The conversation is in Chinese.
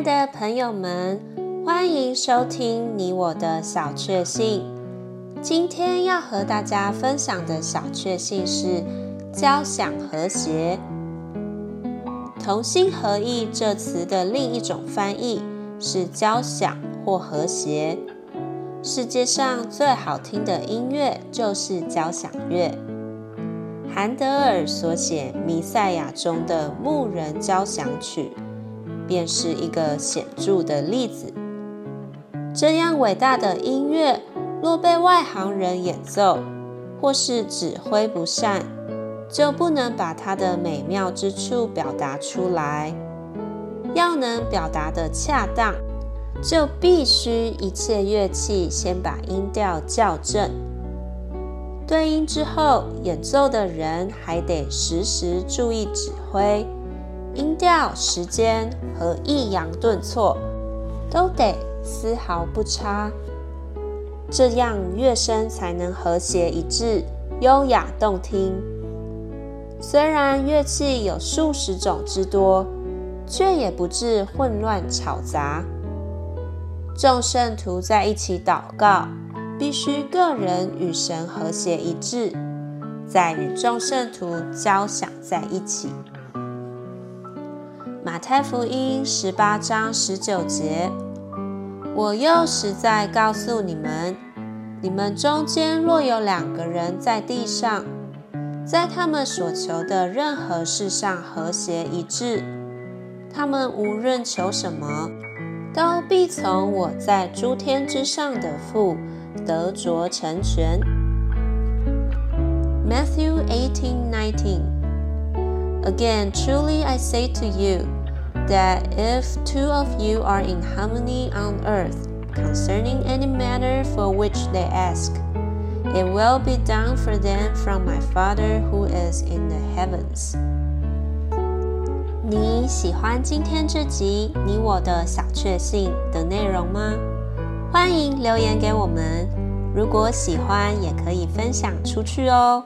亲爱的朋友们，欢迎收听你我的小确幸。今天要和大家分享的小确幸是交响和谐。同心合意这词的另一种翻译是交响或和谐。世界上最好听的音乐就是交响乐。韩德尔所写《弥赛亚》中的牧人交响曲，便是一个显著的例子。这样伟大的音乐，若被外行人演奏，或是指挥不善，就不能把它的美妙之处表达出来。要能表达得恰当，就必须一切乐器先把音调校正。对音之后，演奏的人还得时时注意指挥，音调、时间和抑扬顿挫都得丝毫不差，这样乐声才能和谐一致、优雅动听。虽然乐器有数十种之多，却也不致混乱吵杂。众圣徒在一起祷告。必须个人与神和谐一致，再与众圣徒交响在一起。太福音十八章十九节：我又实在告诉你们，你们中间若有两个人在地上，在他们所求的任何事上和谐一致，他们无论求什么，都必从我在诸天之上的父。得着成全。Matthew 18:19 Again, truly I say to you, that if two of you are in harmony on earth concerning any matter for which they ask, it will be done for them from my Father who is in the heavens. 你喜欢今天这集你我的小确幸的内容吗？欢迎留言给我们，如果喜欢也可以分享出去哦。